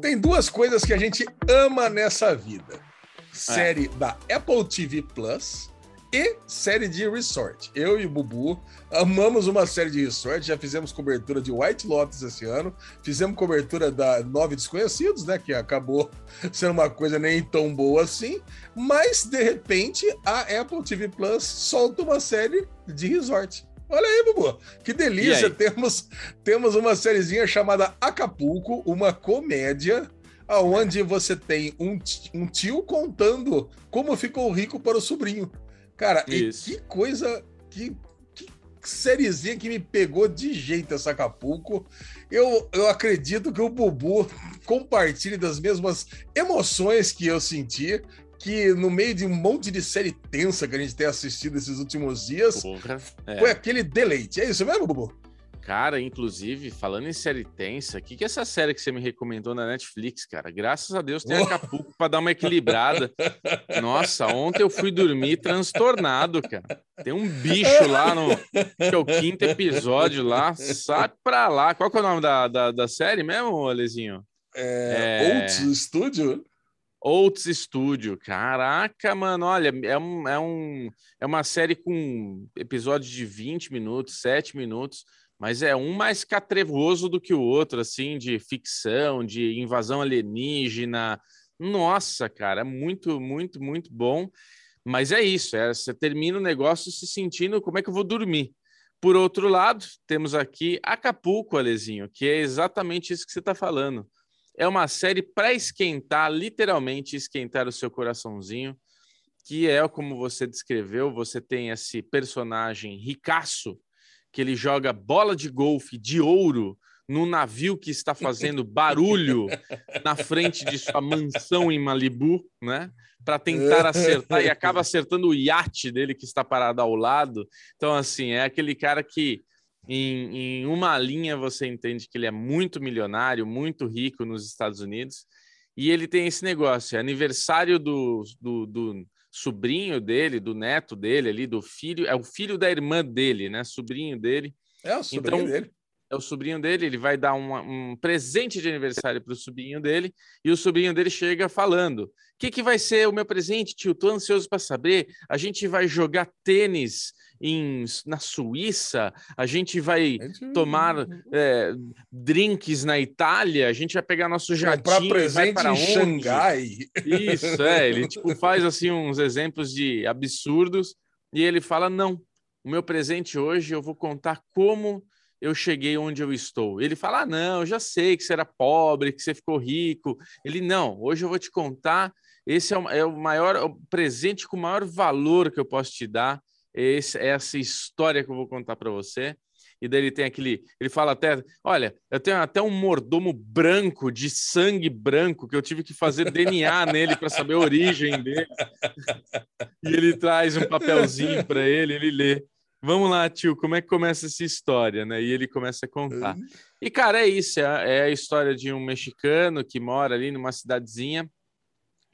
Tem duas coisas que a gente ama nessa vida: série é. da Apple TV Plus e série de resort. Eu e o Bubu amamos uma série de resort, já fizemos cobertura de White Lotus esse ano, fizemos cobertura da Nove Desconhecidos, né, que acabou sendo uma coisa nem tão boa assim, mas de repente a Apple TV Plus solta uma série de resort. Olha aí, Bubu. Que delícia. Temos, temos uma sériezinha chamada Acapulco, uma comédia onde você tem um, um tio contando como ficou rico para o sobrinho. Cara, que coisa, que, que sériezinha que me pegou de jeito essa Acapulco. Eu, eu acredito que o Bubu compartilhe das mesmas emoções que eu senti que no meio de um monte de série tensa que a gente tem assistido esses últimos dias, Porra, é. foi aquele deleite. É isso mesmo, Bubu? Cara, inclusive, falando em série tensa, o que, que é essa série que você me recomendou na Netflix, cara? Graças a Deus tem oh. Acapulco para dar uma equilibrada. Nossa, ontem eu fui dormir transtornado, cara. Tem um bicho lá no. Que é o quinto episódio lá. Sai pra lá. Qual que é o nome da, da, da série mesmo, Alezinho? É. é... Studio? Oats Studio, caraca, mano, olha, é, um, é, um, é uma série com episódios de 20 minutos, 7 minutos, mas é um mais catrevoso do que o outro, assim, de ficção, de invasão alienígena. Nossa, cara, muito, muito, muito bom. Mas é isso, é, você termina o negócio se sentindo como é que eu vou dormir. Por outro lado, temos aqui Acapulco, Alezinho, que é exatamente isso que você está falando é uma série para esquentar, literalmente esquentar o seu coraçãozinho, que é como você descreveu, você tem esse personagem ricaço que ele joga bola de golfe de ouro num navio que está fazendo barulho na frente de sua mansão em Malibu, né? Para tentar acertar e acaba acertando o iate dele que está parado ao lado. Então, assim, é aquele cara que em, em, uma linha você entende que ele é muito milionário, muito rico nos Estados Unidos, e ele tem esse negócio: é aniversário do, do, do, sobrinho dele, do neto dele ali, do filho, é o filho da irmã dele, né? Sobrinho dele. É o sobrinho então, dele. É o sobrinho dele, ele vai dar um, um presente de aniversário para o sobrinho dele, e o sobrinho dele chega falando: O que, que vai ser o meu presente, tio? Estou ansioso para saber. A gente vai jogar tênis em, na Suíça, a gente vai tomar é, drinks na Itália, a gente vai pegar nosso jatinho para presente vai para em Xangai. Isso, é, ele tipo, faz assim uns exemplos de absurdos e ele fala, não, o meu presente hoje eu vou contar como eu cheguei onde eu estou. Ele fala, ah, não, eu já sei que você era pobre, que você ficou rico. Ele, não, hoje eu vou te contar esse é o, é o maior é o presente com o maior valor que eu posso te dar esse, essa história que eu vou contar para você. E daí ele tem aquele. Ele fala até: Olha, eu tenho até um mordomo branco, de sangue branco, que eu tive que fazer DNA nele para saber a origem dele. e ele traz um papelzinho para ele, ele lê. Vamos lá, tio, como é que começa essa história, né? E ele começa a contar. Uhum. E, cara, é isso: é, é a história de um mexicano que mora ali numa cidadezinha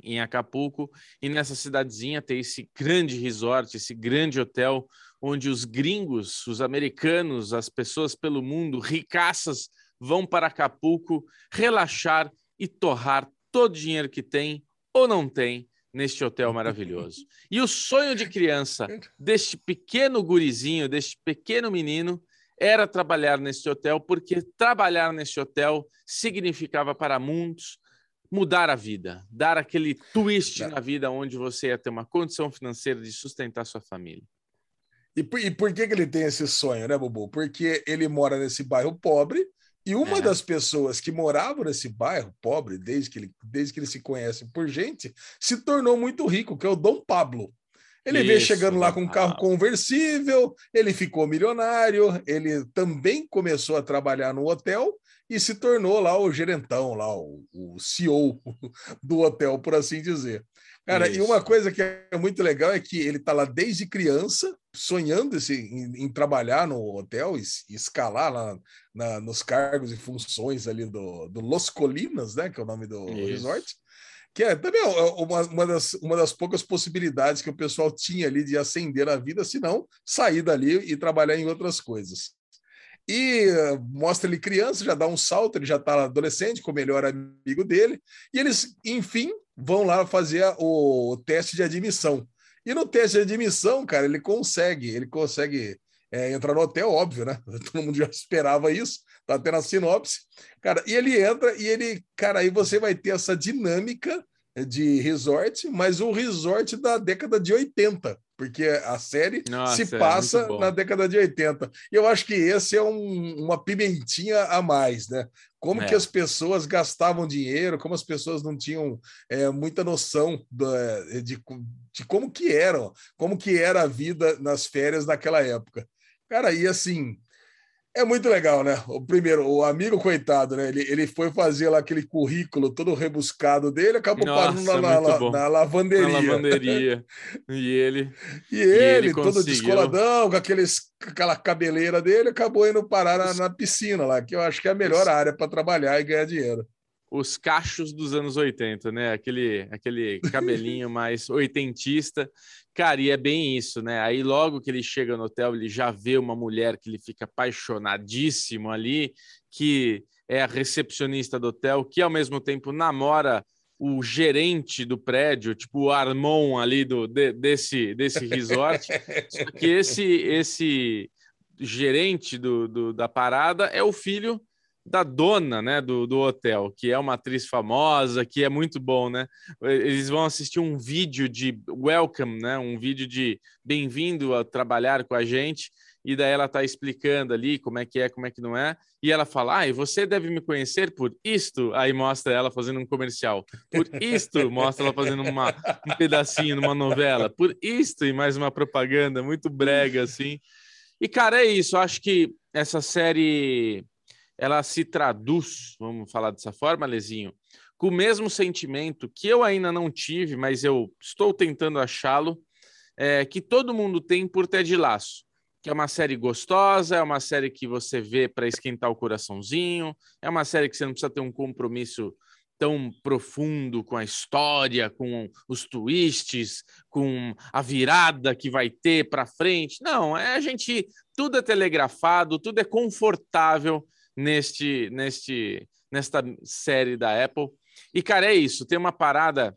em Acapulco, e nessa cidadezinha tem esse grande resort, esse grande hotel, onde os gringos, os americanos, as pessoas pelo mundo, ricaças, vão para Acapulco relaxar e torrar todo o dinheiro que tem ou não tem neste hotel maravilhoso. E o sonho de criança deste pequeno gurizinho, deste pequeno menino, era trabalhar nesse hotel, porque trabalhar nesse hotel significava para muitos mudar a vida, dar aquele twist na vida onde você ia ter uma condição financeira de sustentar sua família. E por, e por que, que ele tem esse sonho, né, Bubu? Porque ele mora nesse bairro pobre e uma é. das pessoas que moravam nesse bairro pobre, desde que, ele, desde que ele se conhece por gente, se tornou muito rico, que é o Dom Pablo. Ele Isso, veio chegando lá com um carro conversível, ele ficou milionário, ele também começou a trabalhar no hotel e se tornou lá o gerentão, lá o, o CEO do hotel, por assim dizer. Cara, Isso. e uma coisa que é muito legal é que ele está lá desde criança, sonhando em, em trabalhar no hotel e, e escalar lá na, nos cargos e funções ali do, do Los Colinas, né, que é o nome do Isso. resort, que é também uma, uma, das, uma das poucas possibilidades que o pessoal tinha ali de ascender a vida, se não sair dali e trabalhar em outras coisas. E uh, mostra ele criança, já dá um salto, ele já está adolescente com o melhor amigo dele, e eles, enfim, vão lá fazer o, teste de admissão. E no teste de admissão, cara, ele consegue, ele consegue é, entrar no hotel, óbvio, né? Todo mundo já esperava isso, tá até na sinopse. Cara, e ele entra e ele, cara, aí você vai ter essa dinâmica de resort, mas o resort da década de 80, porque a série Nossa, se é passa é na década de 80. E eu acho que esse é um, uma pimentinha a mais, né? Como é. que as pessoas gastavam dinheiro, como as pessoas não tinham é, muita noção do, de, de como que eram, como que era a vida nas férias naquela época. Cara, e assim, é muito legal, né? O primeiro, o amigo coitado, né? Ele, ele foi fazer lá aquele currículo todo rebuscado dele, acabou Nossa, parando na, na, na, lavanderia. Na lavanderia. E ele. E ele, e ele todo descoladão, com aqueles, aquela cabeleira dele, acabou indo parar na, na piscina lá, que eu acho que é a melhor área para trabalhar e ganhar dinheiro os cachos dos anos 80, né? Aquele, aquele cabelinho mais oitentista. Cara, e é bem isso, né? Aí logo que ele chega no hotel, ele já vê uma mulher que ele fica apaixonadíssimo ali, que é a recepcionista do hotel, que ao mesmo tempo namora o gerente do prédio, tipo o Armon ali do, de, desse, desse resort. Só que esse, esse gerente do, do, da parada é o filho da dona né, do, do hotel, que é uma atriz famosa, que é muito bom, né? Eles vão assistir um vídeo de welcome, né? Um vídeo de bem-vindo a trabalhar com a gente. E daí ela tá explicando ali como é que é, como é que não é. E ela fala: Ah, e você deve me conhecer por isto. Aí mostra ela fazendo um comercial. Por isto, mostra ela fazendo uma, um pedacinho numa novela. Por isto, e mais uma propaganda muito brega, assim. E, cara, é isso. Acho que essa série ela se traduz, vamos falar dessa forma, Lezinho, com o mesmo sentimento que eu ainda não tive, mas eu estou tentando achá-lo, é, que todo mundo tem por Ted Laço, que é uma série gostosa, é uma série que você vê para esquentar o coraçãozinho, é uma série que você não precisa ter um compromisso tão profundo com a história, com os twists, com a virada que vai ter para frente. Não, é a gente tudo é telegrafado, tudo é confortável neste, neste, nesta série da Apple. E, cara, é isso. Tem uma parada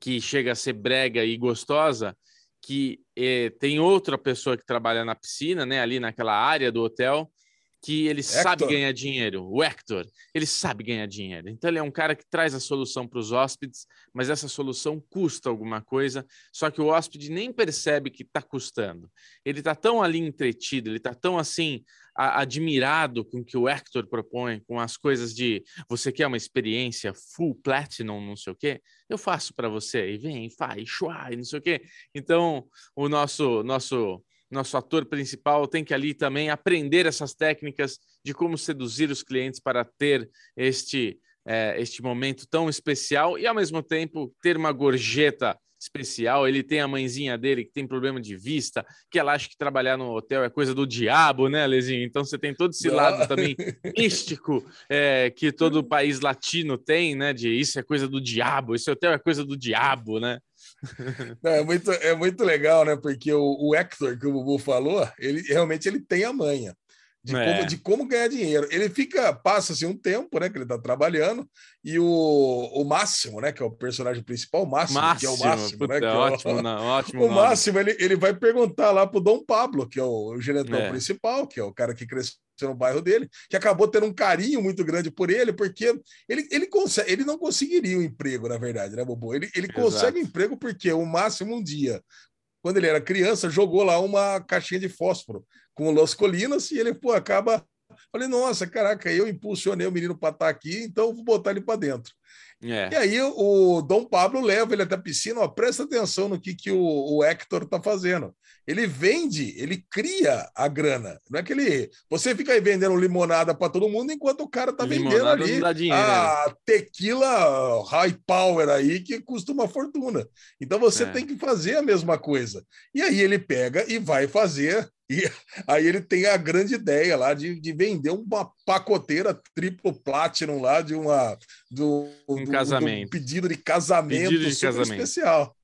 que chega a ser brega e gostosa, que é, tem outra pessoa que trabalha na piscina, né, ali naquela área do hotel, que ele Hector. sabe ganhar dinheiro. O Hector, ele sabe ganhar dinheiro. Então ele é um cara que traz a solução para os hóspedes, mas essa solução custa alguma coisa, só que o hóspede nem percebe que está custando. Ele está tão ali entretido, ele está tão assim a, admirado com o que o Hector propõe, com as coisas de você quer uma experiência full platinum, não sei o quê, eu faço para você e vem, faz, chua, e não sei o quê. Então o nosso nosso nosso ator principal tem que ali também aprender essas técnicas de como seduzir os clientes para ter este, é, este momento tão especial e, ao mesmo tempo, ter uma gorjeta especial. Ele tem a mãezinha dele que tem problema de vista, que ela acha que trabalhar no hotel é coisa do diabo, né, Lezinho? Então você tem todo esse lado também místico é, que todo país latino tem, né? De isso é coisa do diabo, esse hotel é coisa do diabo, né? Não, é, muito, é muito legal, né? Porque o, o Hector, que o Bubu falou, ele realmente ele tem a manha de, é. como, de como ganhar dinheiro. Ele fica, passa-se um tempo, né? Que ele está trabalhando, e o, o Máximo, né? Que é o personagem principal, o Máximo, Máximo que é o Máximo, né? É ótimo, o, não, ótimo. O nome. Máximo, ele, ele vai perguntar lá pro Dom Pablo, que é o, o gerentão é. principal, que é o cara que cresceu no bairro dele, que acabou tendo um carinho muito grande por ele, porque ele, ele, consegue, ele não conseguiria um emprego, na verdade, né, Bobo? Ele, ele consegue um emprego porque o Máximo um dia, quando ele era criança, jogou lá uma caixinha de fósforo com o Los Colinas e ele pô, acaba. Falei, nossa, caraca, eu impulsionei o menino para estar tá aqui, então vou botar ele para dentro. É. E aí o Dom Pablo leva ele até a piscina, ó, presta atenção no que, que o, o Hector está fazendo. Ele vende, ele cria a grana. Não é que ele. Você fica aí vendendo limonada para todo mundo enquanto o cara está vendendo ali dinheiro, a né? tequila high power aí que custa uma fortuna. Então você é. tem que fazer a mesma coisa. E aí ele pega e vai fazer e aí ele tem a grande ideia lá de, de vender uma pacoteira triplo platinum lá de uma do, um do, casamento. Do pedido de casamento pedido de casamento. especial.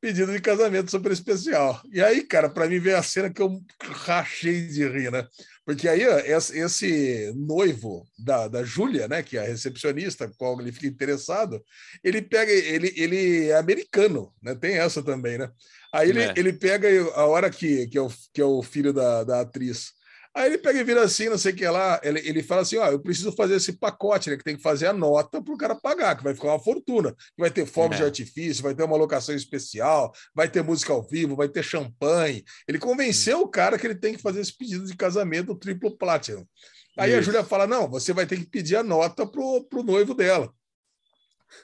pedido de casamento super especial. E aí, cara, para mim veio a cena que eu rachei de rir, né? Porque aí ó, esse noivo da, da Júlia, né, que é a recepcionista, qual ele fica interessado, ele pega, ele, ele é americano, né? Tem essa também, né? Aí ele, é. ele pega a hora que, que, é o, que é o filho da, da atriz Aí ele pega e vira assim, não sei o que lá, ele, ele fala assim, ó, eu preciso fazer esse pacote, né, que tem que fazer a nota para o cara pagar, que vai ficar uma fortuna, vai ter fogos é. de artifício, vai ter uma locação especial, vai ter música ao vivo, vai ter champanhe. Ele convenceu o cara que ele tem que fazer esse pedido de casamento triplo platinum. Aí Isso. a Júlia fala, não, você vai ter que pedir a nota pro, pro noivo dela.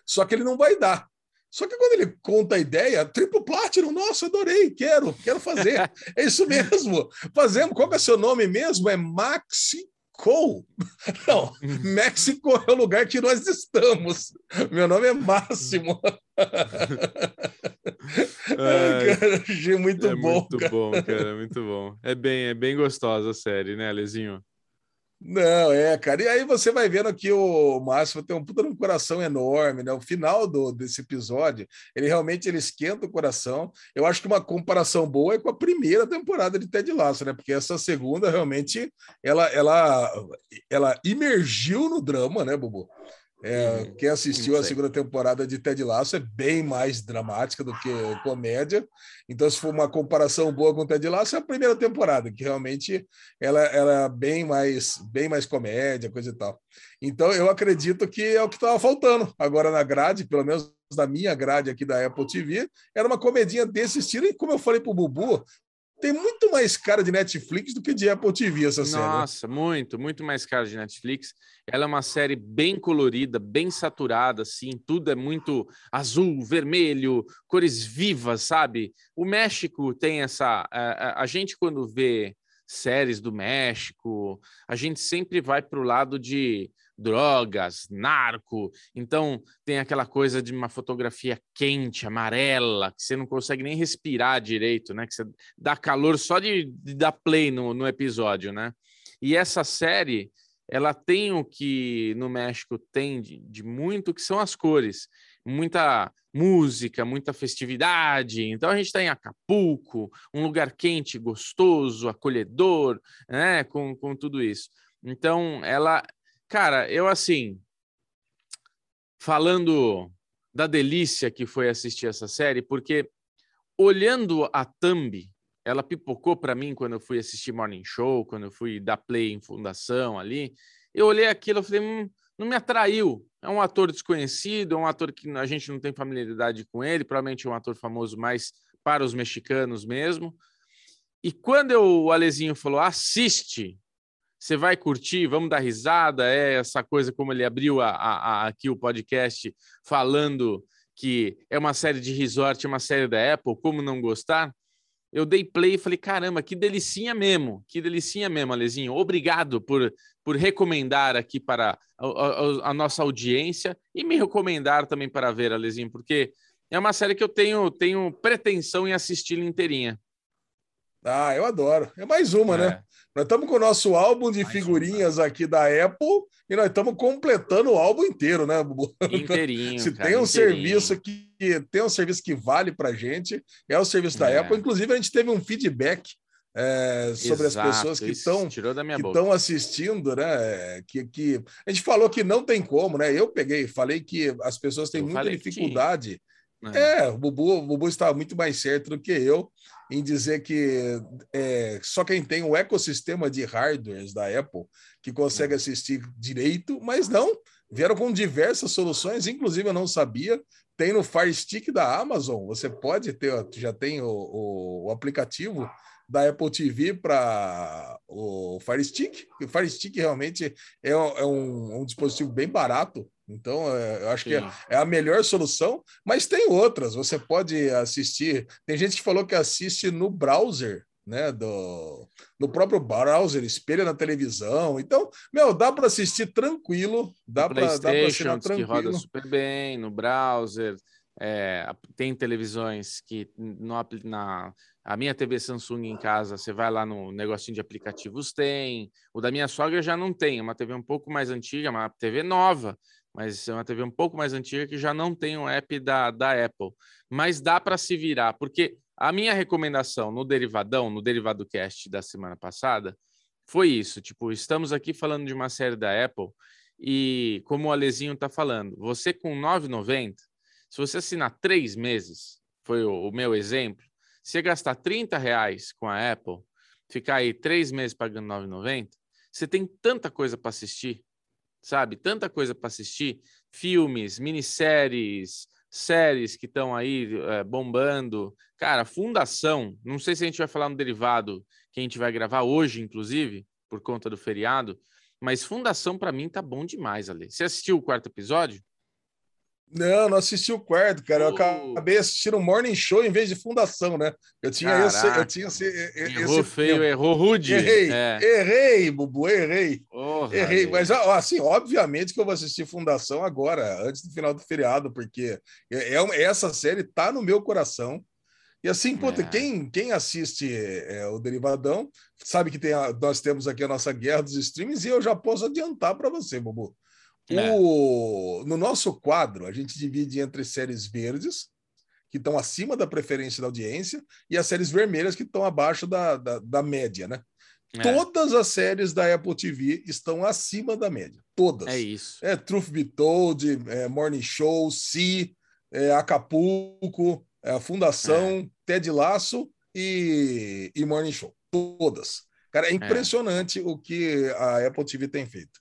Só que ele não vai dar. Só que quando ele conta a ideia, triplo platinum, nossa, adorei, quero, quero fazer. é isso mesmo. Fazemos. Qual é o seu nome mesmo? É Maxi Cole. Não, México é o lugar que nós estamos. Meu nome é Máximo. É, cara, achei muito é bom. Muito cara. bom, cara, muito bom. É bem, é bem gostosa a série, né, Alezinho? Não, é, cara. E aí você vai vendo que o Márcio tem um puta um coração enorme, né? O final do, desse episódio, ele realmente ele esquenta o coração. Eu acho que uma comparação boa é com a primeira temporada de Ted Lasso, né? Porque essa segunda realmente ela ela ela imergiu no drama, né, Bubu? É, quem assistiu a segunda temporada de Ted Lasso é bem mais dramática do que comédia. Então, se for uma comparação boa com Ted Lasso, é a primeira temporada, que realmente ela, ela é bem mais, bem mais comédia, coisa e tal. Então, eu acredito que é o que estava faltando agora na grade, pelo menos da minha grade aqui da Apple TV, era uma comedinha desse estilo. E como eu falei para o Bubu, tem muito mais cara de Netflix do que de Apple TV essa série. Né? Nossa, muito, muito mais cara de Netflix. Ela é uma série bem colorida, bem saturada, assim, tudo é muito azul, vermelho, cores vivas, sabe? O México tem essa. A, a gente, quando vê séries do México, a gente sempre vai para o lado de drogas, narco. Então, tem aquela coisa de uma fotografia quente, amarela, que você não consegue nem respirar direito, né? Que você dá calor só de, de dar play no, no episódio, né? E essa série, ela tem o que no México tem de, de muito, que são as cores. Muita música, muita festividade. Então a gente está em Acapulco, um lugar quente, gostoso, acolhedor, né? Com, com tudo isso. Então ela Cara, eu assim, falando da delícia que foi assistir essa série, porque olhando a thumb, ela pipocou para mim quando eu fui assistir Morning Show, quando eu fui dar play em Fundação ali. Eu olhei aquilo e falei, hum, não me atraiu. É um ator desconhecido, é um ator que a gente não tem familiaridade com ele, provavelmente é um ator famoso mais para os mexicanos mesmo. E quando eu, o Alezinho falou, assiste, você vai curtir, vamos dar risada, é essa coisa como ele abriu a, a, a, aqui o podcast falando que é uma série de resort, é uma série da Apple, como não gostar? Eu dei play e falei, caramba, que delicinha mesmo, que delicinha mesmo, Alezinho. Obrigado por, por recomendar aqui para a, a, a nossa audiência e me recomendar também para ver, Alezinho, porque é uma série que eu tenho, tenho pretensão em assistir inteirinha. Ah, eu adoro. É mais uma, né? é. né? Nós estamos com o nosso álbum de figurinhas aqui da Apple e nós estamos completando o álbum inteiro, né, Bubu? Inteirinho. Se cara, tem um inteirinho. serviço que tem um serviço que vale para gente, é o serviço da é. Apple. Inclusive, a gente teve um feedback é, sobre Exato, as pessoas que estão que assistindo, né? Que, que a gente falou que não tem como, né? Eu peguei, falei que as pessoas têm eu muita dificuldade. É. é, o Bubu, o Bubu estava muito mais certo do que eu em dizer que é, só quem tem o ecossistema de hardwares da Apple que consegue assistir direito, mas não, vieram com diversas soluções, inclusive eu não sabia, tem no Fire Stick da Amazon, você pode ter, já tem o, o, o aplicativo da Apple TV para o Fire Stick. O Fire Stick realmente é, é um, um dispositivo bem barato, então, é, eu acho Sim. que é, é, a melhor solução, mas tem outras. Você pode assistir. Tem gente que falou que assiste no browser, né? Do, no próprio browser, espelha na televisão. Então, meu, dá para assistir tranquilo. Dá para assistir tranquilo. que roda super bem no browser. É, tem televisões que no, na a minha TV Samsung em casa, você vai lá no negocinho de aplicativos, tem. O da minha sogra já não tem, é uma TV um pouco mais antiga, uma TV nova mas é uma TV um pouco mais antiga que já não tem um app da, da Apple. Mas dá para se virar, porque a minha recomendação no Derivadão, no Derivado Cast da semana passada, foi isso. Tipo, estamos aqui falando de uma série da Apple e, como o Alezinho está falando, você com 9,90, se você assinar três meses, foi o, o meu exemplo, se você gastar 30 reais com a Apple, ficar aí três meses pagando 9,90, você tem tanta coisa para assistir, sabe? Tanta coisa para assistir, filmes, minisséries, séries que estão aí é, bombando. Cara, Fundação, não sei se a gente vai falar no derivado que a gente vai gravar hoje, inclusive, por conta do feriado, mas Fundação para mim tá bom demais, Ale. Você assistiu o quarto episódio? Não, não assisti o quarto, cara. Eu acabei assistindo o Morning Show em vez de Fundação, né? Eu tinha esse, eu tinha esse, errou esse feio, errou rude. Errei, é. errei, Bubu, errei. Oh, errei, mas assim, obviamente que eu vou assistir Fundação agora, antes do final do feriado, porque é, é essa série tá no meu coração. E assim, puta, é. quem, quem assiste é, o Derivadão sabe que tem a, nós temos aqui a nossa guerra dos streams e eu já posso adiantar para você, Bubu. É. O, no nosso quadro, a gente divide entre séries verdes, que estão acima da preferência da audiência, e as séries vermelhas, que estão abaixo da, da, da média, né? É. Todas as séries da Apple TV estão acima da média. Todas. É isso. É Truth Be Told, é Morning Show, Si, é Acapulco, é a Fundação, é. Ted Laço e, e Morning Show. Todas. Cara, é, é. impressionante o que a Apple TV tem feito.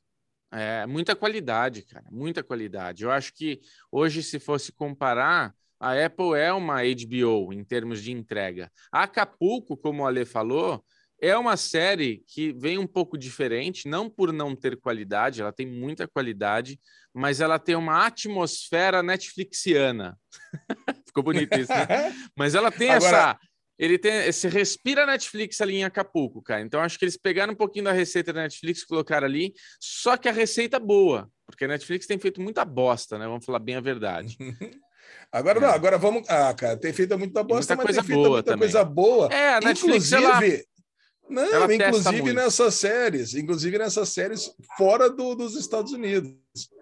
É, muita qualidade, cara, muita qualidade. Eu acho que hoje, se fosse comparar, a Apple é uma HBO em termos de entrega. A Acapulco, como o Ale falou, é uma série que vem um pouco diferente, não por não ter qualidade, ela tem muita qualidade, mas ela tem uma atmosfera Netflixiana. Ficou bonito isso, né? Mas ela tem Agora... essa ele tem, se respira Netflix ali em Acapulco, cara. Então acho que eles pegaram um pouquinho da receita da Netflix, colocaram ali, só que a receita boa, porque a Netflix tem feito muita bosta, né? Vamos falar bem a verdade. agora é. não, agora vamos, ah, cara, tem feito muita bosta, muita mas coisa tem feito boa muita também. coisa boa. É, a Netflix inclusive, ela... Não, ela inclusive nessas séries, inclusive nessas séries fora do, dos Estados Unidos.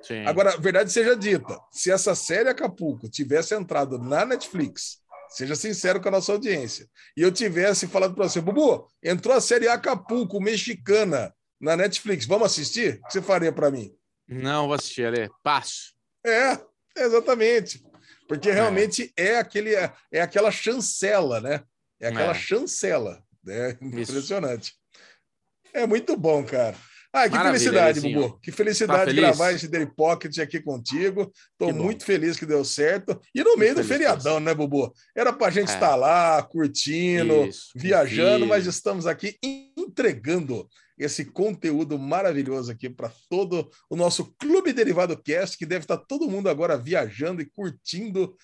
Sim. Agora, verdade seja dita, se essa série Acapulco tivesse entrado na Netflix Seja sincero com a nossa audiência. E eu tivesse falado para você, Bubu, entrou a série Acapulco mexicana na Netflix, vamos assistir? O que você faria para mim? Não, vou assistir, Ale. Passo. É, exatamente. Porque realmente é, é aquele, é, é, aquela chancela, né? É aquela é. chancela. Né? Impressionante. Isso. É muito bom, cara. Ah, que Maravilha, felicidade, Bubu. Que felicidade tá gravar esse Daily Pocket aqui contigo. Estou muito feliz que deu certo. E no meio do feriadão, né, Bubu? Era para a gente é. estar lá, curtindo, Isso, viajando, mas estamos aqui entregando esse conteúdo maravilhoso aqui para todo o nosso Clube Derivado Cast, que deve estar todo mundo agora viajando e curtindo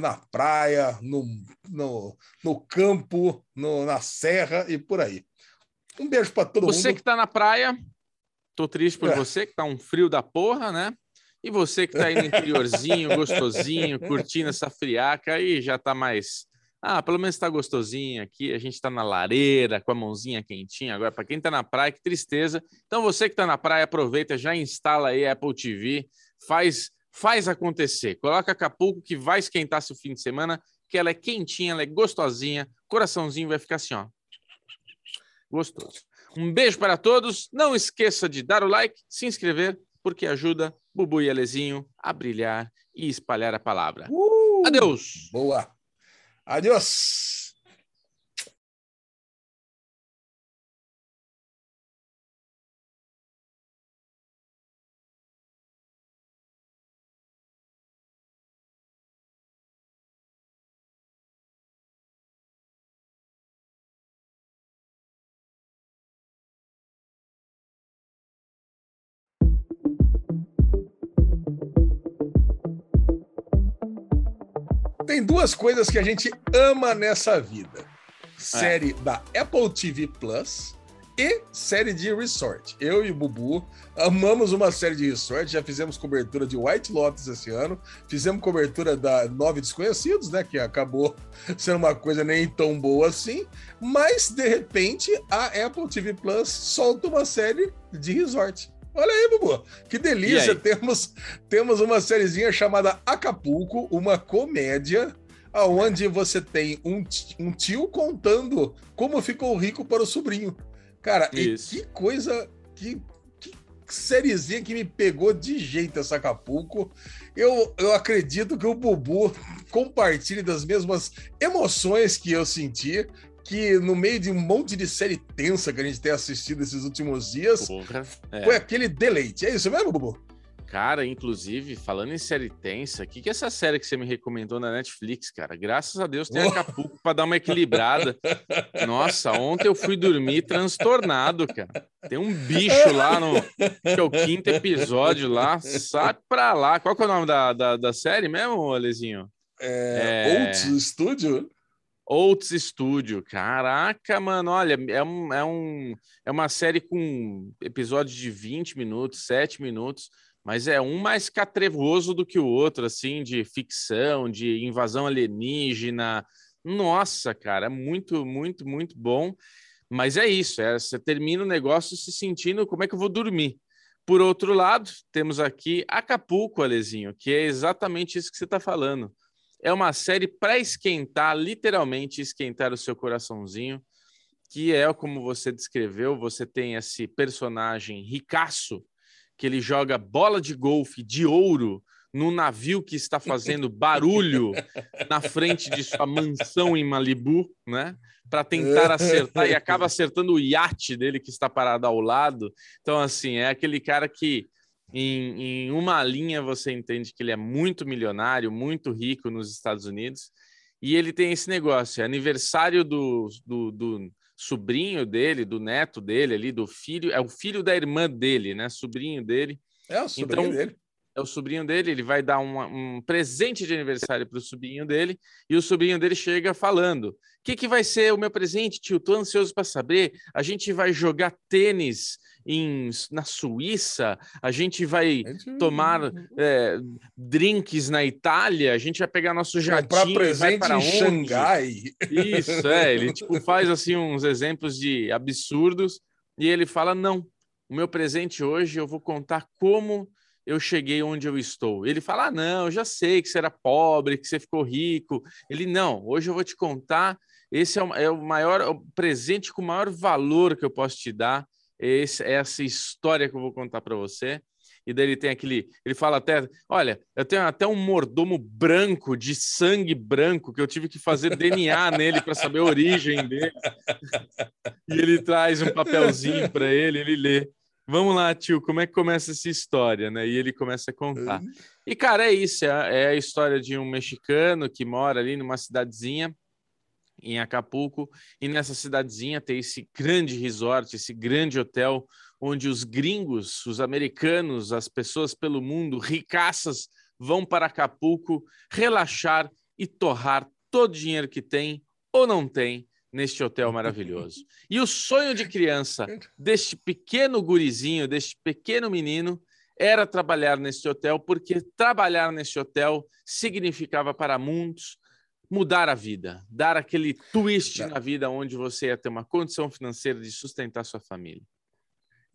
na praia, no, no, no campo, no, na serra e por aí. Um beijo para todo Você mundo. Você que está na praia, Tô triste por é. você, que tá um frio da porra, né? E você que tá aí no interiorzinho, gostosinho, curtindo essa friaca aí, já tá mais. Ah, pelo menos tá gostosinho aqui. A gente tá na lareira, com a mãozinha quentinha. Agora, para quem tá na praia, que tristeza. Então, você que tá na praia, aproveita, já instala aí a Apple TV, faz, faz acontecer. Coloca Acapulco que vai esquentar seu fim de semana, que ela é quentinha, ela é gostosinha, coraçãozinho vai ficar assim, ó. Gostoso. Um beijo para todos. Não esqueça de dar o like, se inscrever, porque ajuda Bubu e Alezinho a brilhar e espalhar a palavra. Uh, Adeus. Boa. Adeus. Tem duas coisas que a gente ama nessa vida: série é. da Apple TV Plus e série de resort. Eu e o Bubu amamos uma série de resort, já fizemos cobertura de White Lotus esse ano, fizemos cobertura da Nove Desconhecidos, né, que acabou sendo uma coisa nem tão boa assim, mas de repente a Apple TV Plus solta uma série de resort. Olha aí, Bubu. Que delícia. Temos, temos uma sériezinha chamada Acapulco, uma comédia onde você tem um, um tio contando como ficou rico para o sobrinho. Cara, que coisa, que, que sériezinha que me pegou de jeito essa Acapulco. Eu, eu acredito que o Bubu compartilhe das mesmas emoções que eu senti que no meio de um monte de série tensa que a gente tem assistido esses últimos dias, Porra, é. foi aquele deleite. É isso mesmo, Bubu? Cara, inclusive, falando em série tensa, o que, que é essa série que você me recomendou na Netflix, cara? Graças a Deus tem Acapulco para dar uma equilibrada. Nossa, ontem eu fui dormir transtornado, cara. Tem um bicho lá no. que é o quinto episódio lá. Sai pra lá. Qual que é o nome da, da, da série mesmo, Alezinho? É. é... Studio? Oats Studio. Caraca, mano, olha, é, um, é, um, é uma série com episódios de 20 minutos, 7 minutos, mas é um mais catrevoso do que o outro, assim, de ficção, de invasão alienígena. Nossa, cara, é muito, muito, muito bom. Mas é isso, é, você termina o negócio se sentindo como é que eu vou dormir. Por outro lado, temos aqui Acapulco, Alezinho, que é exatamente isso que você está falando é uma série para esquentar, literalmente esquentar o seu coraçãozinho, que é como você descreveu, você tem esse personagem ricaço, que ele joga bola de golfe de ouro num navio que está fazendo barulho na frente de sua mansão em Malibu, né? Para tentar acertar e acaba acertando o iate dele que está parado ao lado. Então, assim, é aquele cara que em, em uma linha você entende que ele é muito milionário, muito rico nos Estados Unidos, e ele tem esse negócio: é aniversário do, do, do, sobrinho dele, do neto dele ali, do filho, é o filho da irmã dele, né? Sobrinho dele. É o sobrinho então, dele. É o sobrinho dele, ele vai dar um, um presente de aniversário para o sobrinho dele, e o sobrinho dele chega falando: O que, que vai ser o meu presente, tio? Tô ansioso para saber. A gente vai jogar tênis em, na Suíça, a gente vai tomar é, drinks na Itália, a gente vai pegar nosso jatinho para presente vai em onde? Xangai. Isso, é, ele tipo, faz assim uns exemplos de absurdos e ele fala, não, o meu presente hoje eu vou contar como eu cheguei onde eu estou. Ele fala: ah, não, eu já sei que você era pobre, que você ficou rico. Ele, não, hoje eu vou te contar. Esse é o, é o maior é o presente com o maior valor que eu posso te dar esse, essa história que eu vou contar para você. E daí ele tem aquele. Ele fala até: olha, eu tenho até um mordomo branco, de sangue branco, que eu tive que fazer DNA nele para saber a origem dele. e ele traz um papelzinho para ele, ele lê. Vamos lá, tio, como é que começa essa história, né? E ele começa a contar. E, cara, é isso: é, é a história de um mexicano que mora ali numa cidadezinha em Acapulco, e nessa cidadezinha tem esse grande resort, esse grande hotel, onde os gringos, os americanos, as pessoas pelo mundo, ricaças, vão para Acapulco relaxar e torrar todo o dinheiro que tem ou não tem neste hotel maravilhoso. E o sonho de criança deste pequeno gurizinho, deste pequeno menino, era trabalhar neste hotel, porque trabalhar neste hotel significava para muitos mudar a vida, dar aquele twist na vida onde você ia ter uma condição financeira de sustentar sua família.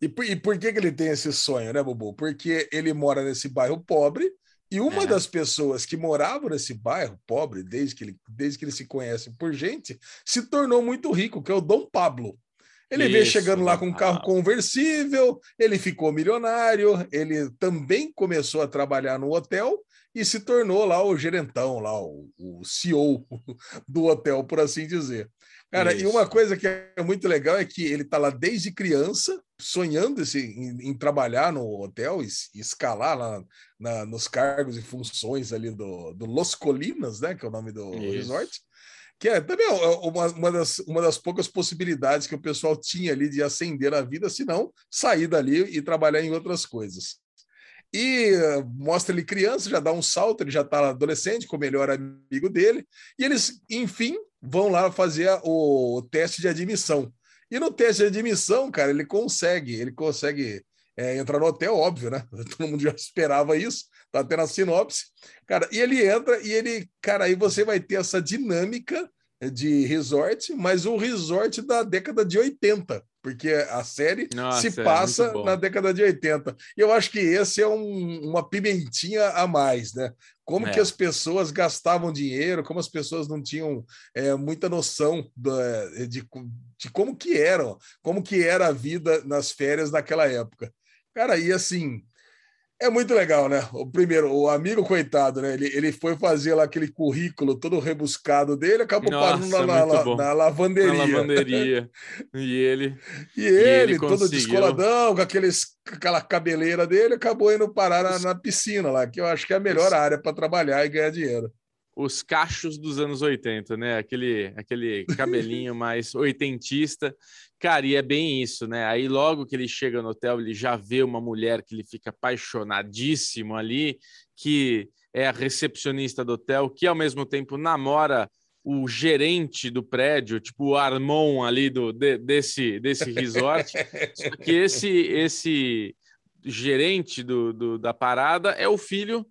E por, e por que, que ele tem esse sonho, né, Bobo? Porque ele mora nesse bairro pobre e uma é. das pessoas que moravam nesse bairro pobre, desde que, ele, desde que ele se conhece por gente, se tornou muito rico, que é o Dom Pablo. Ele Isso, veio chegando lá com um carro conversível, ele ficou milionário, ele também começou a trabalhar no hotel e se tornou lá o gerentão, lá o, o CEO do hotel, por assim dizer. Cara, Isso. e uma coisa que é muito legal é que ele está lá desde criança, sonhando esse, em, em trabalhar no hotel e, e escalar lá na, nos cargos e funções ali do, do Los Colinas, né, que é o nome do Isso. resort, que é também uma, uma, das, uma das poucas possibilidades que o pessoal tinha ali de ascender a vida, se não sair dali e trabalhar em outras coisas. E mostra ele criança, já dá um salto, ele já está adolescente com o melhor amigo dele, e eles, enfim, vão lá fazer o, teste de admissão. E no teste de admissão, cara, ele consegue, ele consegue é, entrar no hotel, óbvio, né? Todo mundo já esperava isso, tá até na sinopse. Cara, e ele entra e ele, cara, aí você vai ter essa dinâmica de resort, mas o resort da década de 80. Porque a série Nossa, se é passa é na década de 80. E eu acho que esse é um, uma pimentinha a mais, né? Como é. que as pessoas gastavam dinheiro, como as pessoas não tinham é, muita noção de, de, de como que eram, como que era a vida nas férias naquela época. Cara, e assim, é muito legal, né? O primeiro, o amigo coitado, né? Ele, ele foi fazer lá aquele currículo todo rebuscado dele, acabou Nossa, parando na, na, na, lavanderia. Na lavanderia. E ele. E ele, e ele todo conseguiu. descoladão, com aqueles, aquela cabeleira dele, acabou indo parar na, na piscina lá, que eu acho que é a melhor área para trabalhar e ganhar dinheiro os cachos dos anos 80, né? Aquele, aquele cabelinho mais oitentista. Cara, e é bem isso, né? Aí logo que ele chega no hotel, ele já vê uma mulher que ele fica apaixonadíssimo ali, que é a recepcionista do hotel, que ao mesmo tempo namora o gerente do prédio, tipo o Armon ali do, de, desse, desse resort. Só que esse, esse gerente do, do, da parada é o filho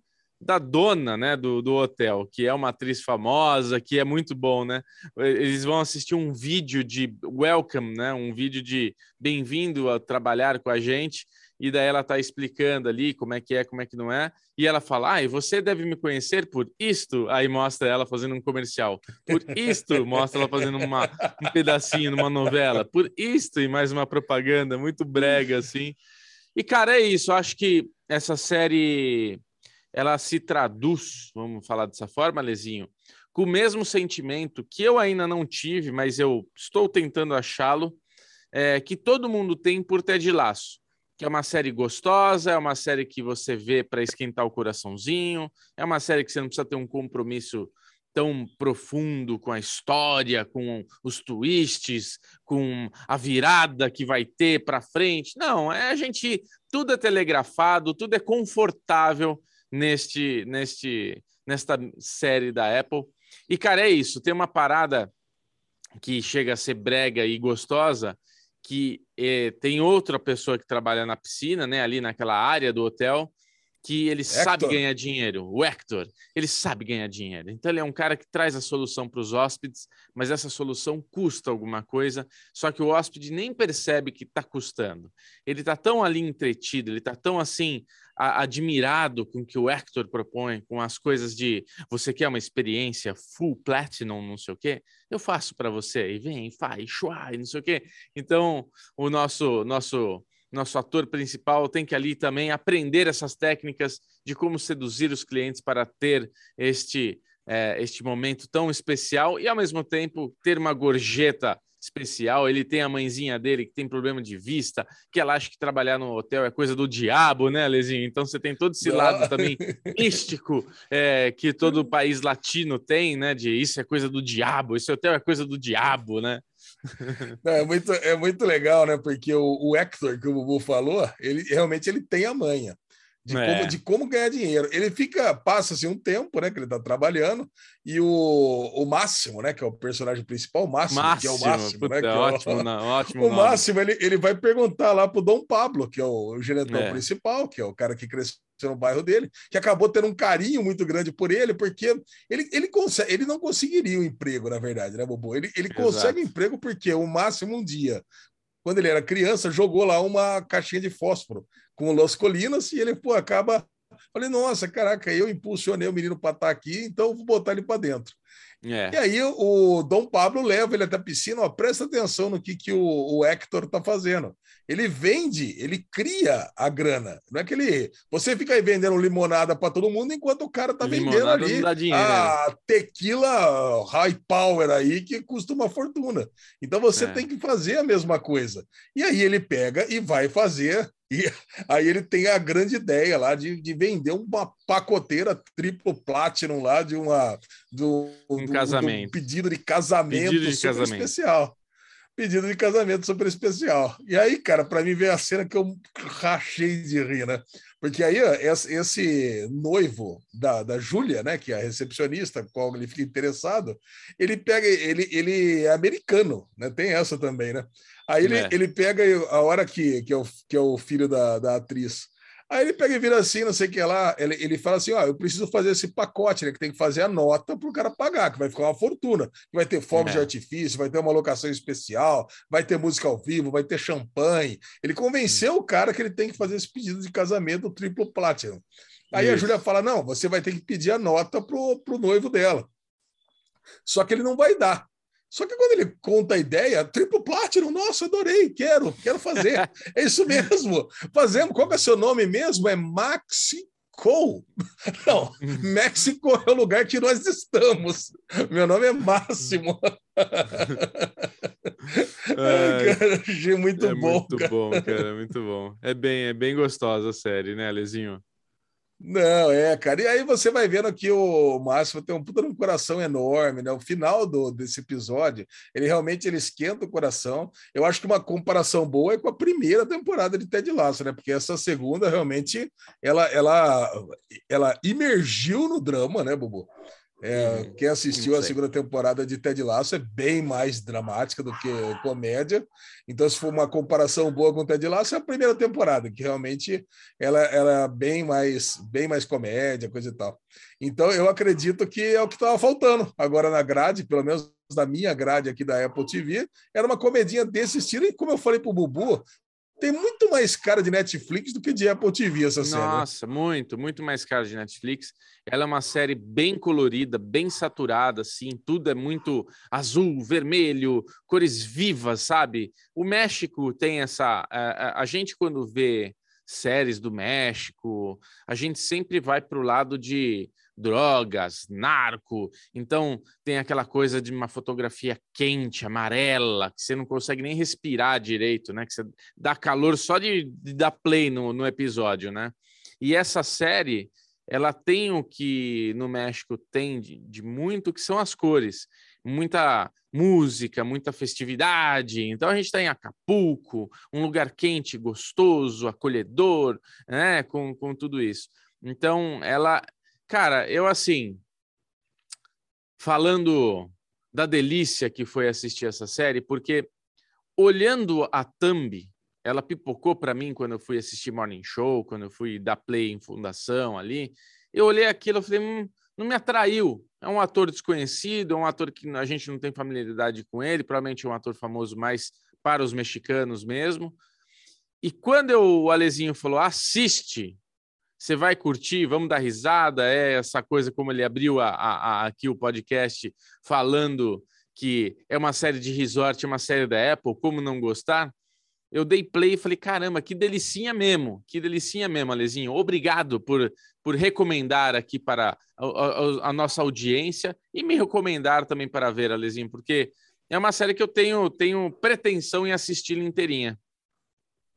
da dona né, do, do hotel, que é uma atriz famosa, que é muito bom, né? Eles vão assistir um vídeo de welcome, né? Um vídeo de bem-vindo a trabalhar com a gente. E daí ela está explicando ali como é que é, como é que não é. E ela fala: Ah, e você deve me conhecer por isto. Aí mostra ela fazendo um comercial. Por isto, mostra ela fazendo uma, um pedacinho numa novela. Por isto, e mais uma propaganda muito brega, assim. E, cara, é isso. Acho que essa série ela se traduz, vamos falar dessa forma, Lezinho, com o mesmo sentimento que eu ainda não tive, mas eu estou tentando achá-lo, é, que todo mundo tem por Ted Laço, que é uma série gostosa, é uma série que você vê para esquentar o coraçãozinho, é uma série que você não precisa ter um compromisso tão profundo com a história, com os twists, com a virada que vai ter para frente. Não, é a gente tudo é telegrafado, tudo é confortável neste, neste, nesta série da Apple. E, cara, é isso. Tem uma parada que chega a ser brega e gostosa, que é, tem outra pessoa que trabalha na piscina, né, ali naquela área do hotel, que ele Hector. sabe ganhar dinheiro. O Hector, ele sabe ganhar dinheiro. Então, ele é um cara que traz a solução para os hóspedes, mas essa solução custa alguma coisa, só que o hóspede nem percebe que está custando. Ele está tão ali entretido, ele está tão assim admirado com o que o Hector propõe, com as coisas de você quer uma experiência full platinum, não sei o quê, eu faço para você, e vem, faz, chua, e não sei o quê. Então, o nosso, nosso nosso ator principal tem que ali também aprender essas técnicas de como seduzir os clientes para ter este, é, este momento tão especial e, ao mesmo tempo, ter uma gorjeta especial. Ele tem a mãezinha dele que tem problema de vista, que ela acha que trabalhar no hotel é coisa do diabo, né, Lezinho? Então você tem todo esse lado também místico é, que todo país latino tem, né? De isso é coisa do diabo, esse hotel é coisa do diabo, né? Não, é, muito, é muito legal, né? Porque o, o Hector, que o Bubu falou, ele realmente ele tem a manha de, é. como, de como ganhar dinheiro. Ele fica, passa-se um tempo, né? Que ele tá trabalhando, e o, o Máximo, né? Que é o personagem principal, o Máximo, Máximo que é o Máximo, né? puta, né? ótimo, é o, não, ótimo o Máximo, ele, ele vai perguntar lá pro Dom Pablo, que é o, o gerentão é. principal, que é o cara que cresceu no bairro dele, que acabou tendo um carinho muito grande por ele, porque ele, ele, consegue, ele não conseguiria um emprego, na verdade, né, Bobo? Ele, ele consegue um emprego porque o Máximo um dia, quando ele era criança, jogou lá uma caixinha de fósforo com o Los Colinas e ele pô, acaba. Falei, nossa, caraca, eu impulsionei o menino para estar tá aqui, então vou botar ele para dentro. É. E aí o Dom Pablo leva ele até a piscina, ó, presta atenção no que, que o, o Hector está fazendo. Ele vende, ele cria a grana. Não é que ele. Você fica aí vendendo limonada para todo mundo enquanto o cara está vendendo ali a né? tequila high power aí que custa uma fortuna. Então você é. tem que fazer a mesma coisa. E aí ele pega e vai fazer e aí ele tem a grande ideia lá de, de vender uma pacoteira triplo platinum lá de uma do, um do, casamento. Do pedido de casamento pedido de super casamento. especial. Pedido de casamento super especial. E aí, cara, para mim veio a cena que eu rachei de rir, né? Porque aí esse, esse noivo da, da Júlia, né, que é a recepcionista, com qual ele fica interessado, ele pega, ele, ele é americano, né? Tem essa também, né? Aí ele, é. ele pega a hora que, que, é o, que é o filho da, da atriz. Aí ele pega e vira assim, não sei o que lá. Ele, ele fala assim: ó, eu preciso fazer esse pacote, né? Que tem que fazer a nota para o cara pagar, que vai ficar uma fortuna. Vai ter fogos é. de artifício, vai ter uma locação especial, vai ter música ao vivo, vai ter champanhe. Ele convenceu o cara que ele tem que fazer esse pedido de casamento triplo platinum. Aí Isso. a Júlia fala: não, você vai ter que pedir a nota pro, pro noivo dela. Só que ele não vai dar. Só que quando ele conta a ideia, triplo platinum, nossa, adorei, quero, quero fazer. é isso mesmo. Fazemos. Qual é o seu nome mesmo? É Maxi Não, México é o lugar que nós estamos. Meu nome é Máximo. É, cara, achei muito é bom. Muito cara. bom, cara, muito bom. É bem, é bem gostosa a série, né, Lezinho? Não, é, cara. E aí você vai vendo que o Márcio tem um puta um coração enorme, né? O final do, desse episódio, ele realmente ele esquenta o coração. Eu acho que uma comparação boa é com a primeira temporada de Ted Lasso, né? Porque essa segunda realmente ela ela ela imergiu no drama, né, Bubu? É, uhum. quem assistiu a segunda temporada de Ted Lasso é bem mais dramática do que comédia. Então, se for uma comparação boa com Ted Lasso, é a primeira temporada, que realmente ela, ela é bem mais, bem mais comédia, coisa e tal. Então, eu acredito que é o que estava faltando agora na grade, pelo menos da minha grade aqui da Apple TV, era uma comedinha desse estilo. E como eu falei para o Bubu, tem muito mais cara de Netflix do que de Apple TV essa série. Né? Nossa, muito, muito mais cara de Netflix. Ela é uma série bem colorida, bem saturada, assim, tudo é muito azul, vermelho, cores vivas, sabe? O México tem essa. A, a gente, quando vê séries do México, a gente sempre vai para o lado de drogas, narco. Então tem aquela coisa de uma fotografia quente, amarela, que você não consegue nem respirar direito, né? Que você dá calor só de, de dar play no, no episódio, né? E essa série, ela tem o que no México tem de, de muito, que são as cores. Muita música, muita festividade. Então a gente está em Acapulco, um lugar quente, gostoso, acolhedor, né? Com, com tudo isso. Então, ela Cara, eu assim, falando da delícia que foi assistir essa série, porque olhando a thumb, ela pipocou para mim quando eu fui assistir Morning Show, quando eu fui dar play em fundação ali. Eu olhei aquilo, e falei, hum, não me atraiu. É um ator desconhecido, é um ator que a gente não tem familiaridade com ele, provavelmente é um ator famoso mais para os mexicanos mesmo. E quando eu, o Alezinho falou, assiste, você vai curtir, vamos dar risada, é essa coisa como ele abriu a, a, a, aqui o podcast falando que é uma série de resort, é uma série da Apple, como não gostar? Eu dei play e falei, caramba, que delicinha mesmo, que delicinha mesmo, Alezinho. Obrigado por, por recomendar aqui para a, a, a nossa audiência e me recomendar também para ver, Alezinho, porque é uma série que eu tenho, tenho pretensão em assistir inteirinha.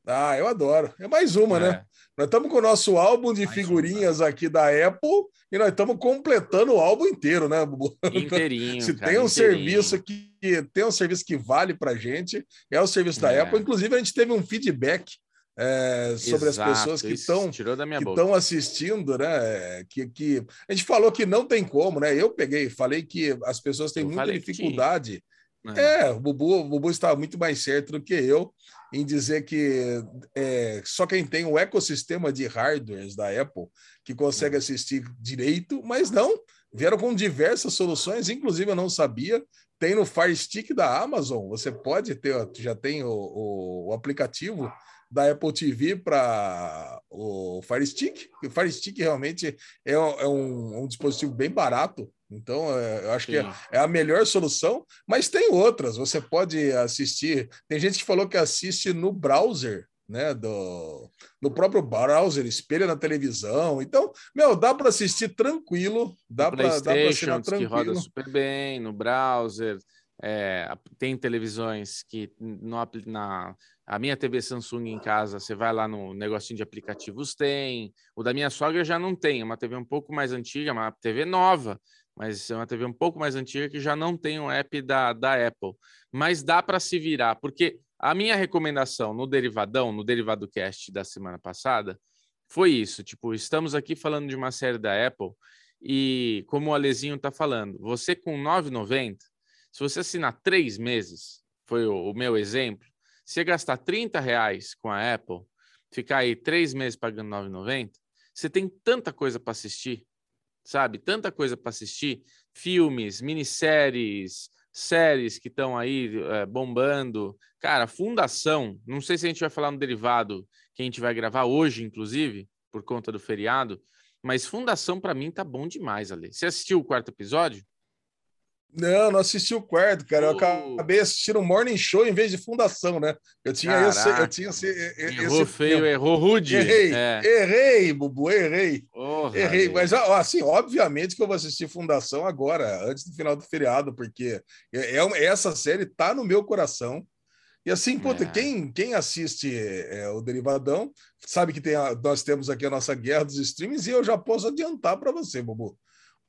Ah, eu adoro. É mais uma, né? é. né? Nós estamos com o nosso álbum de mais figurinhas uma. aqui da Apple e nós estamos completando o álbum inteiro, né, Bubu? Inteirinho. Se cara, tem um inteirinho. serviço que tem um serviço que vale para gente, é o serviço da é. Apple. Inclusive, a gente teve um feedback é, sobre Exato, as pessoas que estão assistindo, né? Que, que a gente falou que não tem como, né? Eu peguei, falei que as pessoas têm eu muita dificuldade. É. é, o Bubu, o Bubu estava muito mais certo do que eu em dizer que é, só quem tem o ecossistema de hardwares da Apple que consegue hum. assistir direito, mas não, vieram com diversas soluções, inclusive eu não sabia, tem no Fire Stick da Amazon, você pode ter, já tem o, o, o aplicativo da Apple TV para o Fire Stick. O Fire Stick realmente é, é um, um dispositivo bem barato, então, é, eu acho Sim. que é, é, a melhor solução, mas tem outras. Você pode assistir. Tem gente que falou que assiste no browser, né? Do, no próprio browser, espelha na televisão. Então, meu, dá para assistir tranquilo, dá para assinar tranquilo. que roda super bem no browser. É, tem televisões que no, na a minha TV Samsung em casa, você vai lá no negocinho de aplicativos, tem. O da minha sogra já não tem, é uma TV um pouco mais antiga, uma TV nova mas é uma TV um pouco mais antiga que já não tem um app da, da Apple. Mas dá para se virar, porque a minha recomendação no Derivadão, no Derivado Cast da semana passada, foi isso. Tipo, estamos aqui falando de uma série da Apple e, como o Alezinho está falando, você com 9,90, se você assinar três meses, foi o, o meu exemplo, se gastar 30 reais com a Apple, ficar aí três meses pagando R$ 9,90, você tem tanta coisa para assistir, sabe? Tanta coisa para assistir, filmes, minisséries, séries que estão aí é, bombando. Cara, Fundação, não sei se a gente vai falar no derivado que a gente vai gravar hoje, inclusive, por conta do feriado, mas Fundação para mim tá bom demais, Ale. Você assistiu o quarto episódio? Não, não assisti o quarto, cara. Eu acabei assistindo o Morning Show em vez de Fundação, né? Eu tinha esse, eu tinha esse, errou esse feio, tempo. errou rude. Errei, é. errei, Bubu, errei. errei, mas assim, obviamente que eu vou assistir Fundação agora, antes do final do feriado, porque é, é essa série tá no meu coração. E assim, puta, é. quem, quem assiste é, o Derivadão sabe que tem a, nós temos aqui a nossa guerra dos streams e eu já posso adiantar para você, Bubu.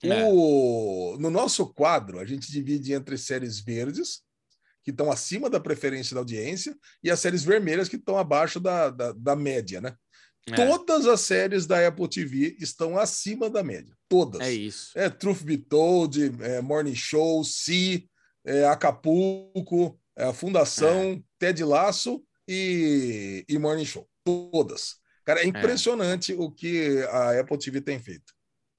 É. O, no nosso quadro, a gente divide entre séries verdes, que estão acima da preferência da audiência, e as séries vermelhas, que estão abaixo da, da, da média, né? É. Todas as séries da Apple TV estão acima da média. Todas. É isso. É Truth Be Told, é Morning Show, Si, é Acapulco, é a Fundação, é. Ted Laço e, e Morning Show. Todas. Cara, é, é. impressionante o que a Apple TV tem feito.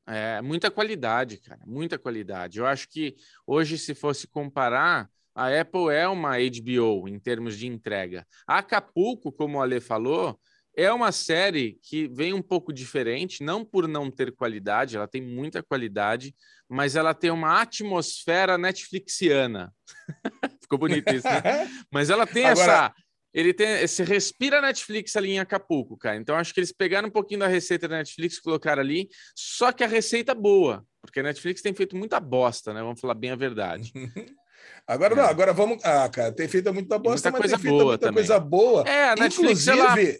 É, muita qualidade, cara, muita qualidade. Eu acho que hoje, se fosse comparar, a Apple é uma HBO em termos de entrega. A Acapulco, como o Ale falou, é uma série que vem um pouco diferente, não por não ter qualidade, ela tem muita qualidade, mas ela tem uma atmosfera Netflixiana. Ficou bonito isso, né? Mas ela tem Agora... essa ele tem, se respira Netflix ali em Acapulco, cara. Então acho que eles pegaram um pouquinho da receita da Netflix, e colocaram ali, só que a receita boa, porque a Netflix tem feito muita bosta, né? Vamos falar bem a verdade. agora é. não, agora vamos, ah, cara, tem feito muita bosta, muita mas tem feito muita também. coisa boa. É, a Netflix inclusive, ela...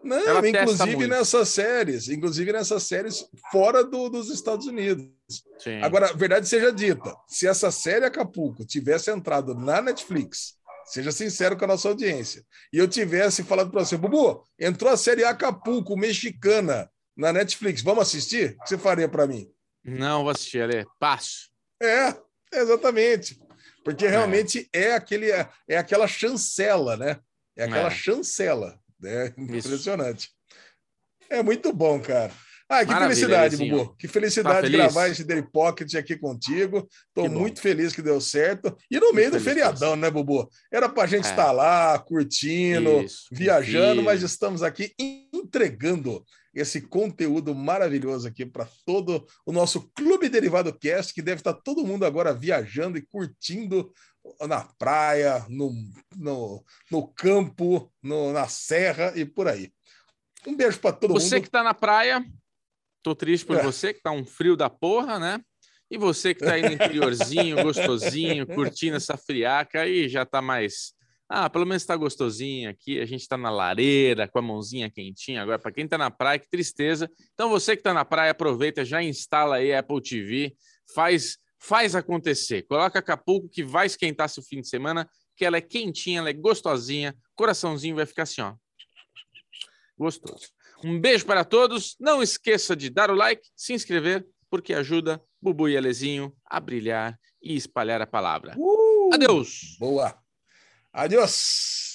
Não, ela inclusive nessas séries, inclusive nessas séries fora do, dos Estados Unidos. Sim. Agora, verdade seja dita, se essa série Acapulco tivesse entrado na Netflix Seja sincero com a nossa audiência. E eu tivesse falado para você, Bubu, entrou a série Acapulco, mexicana, na Netflix. Vamos assistir? O que você faria para mim? Não, vou assistir, Ale. Passo. É, exatamente. Porque é. realmente é, é aquele, é, aquela chancela, né? É aquela é. chancela. Né? Impressionante. É muito bom, cara. Ah, que Maravilha, felicidade, Bubu. Que felicidade tá gravar esse Daily Pocket aqui contigo. Estou muito feliz que deu certo. E no meio do feriadão, né, Bubu? Era para a gente estar é. tá lá, curtindo, Isso, viajando, mas estamos aqui entregando esse conteúdo maravilhoso aqui para todo o nosso Clube Derivado Cast, que deve estar tá todo mundo agora viajando e curtindo na praia, no, no, no campo, no, na serra e por aí. Um beijo para todo Você mundo. Você que está na praia, Tô triste por é. você, que tá um frio da porra, né? E você que tá aí no interiorzinho, gostosinho, curtindo essa friaca aí, já tá mais. Ah, pelo menos tá gostosinho aqui. A gente tá na lareira, com a mãozinha quentinha. Agora, para quem tá na praia, que tristeza. Então, você que tá na praia, aproveita, já instala aí a Apple TV, faz, faz acontecer. Coloca Acapulco que vai esquentar seu fim de semana, que ela é quentinha, ela é gostosinha. Coraçãozinho vai ficar assim, ó. Gostoso. Um beijo para todos. Não esqueça de dar o like, se inscrever, porque ajuda Bubu e Alezinho a brilhar e espalhar a palavra. Uh, Adeus. Boa. Adeus.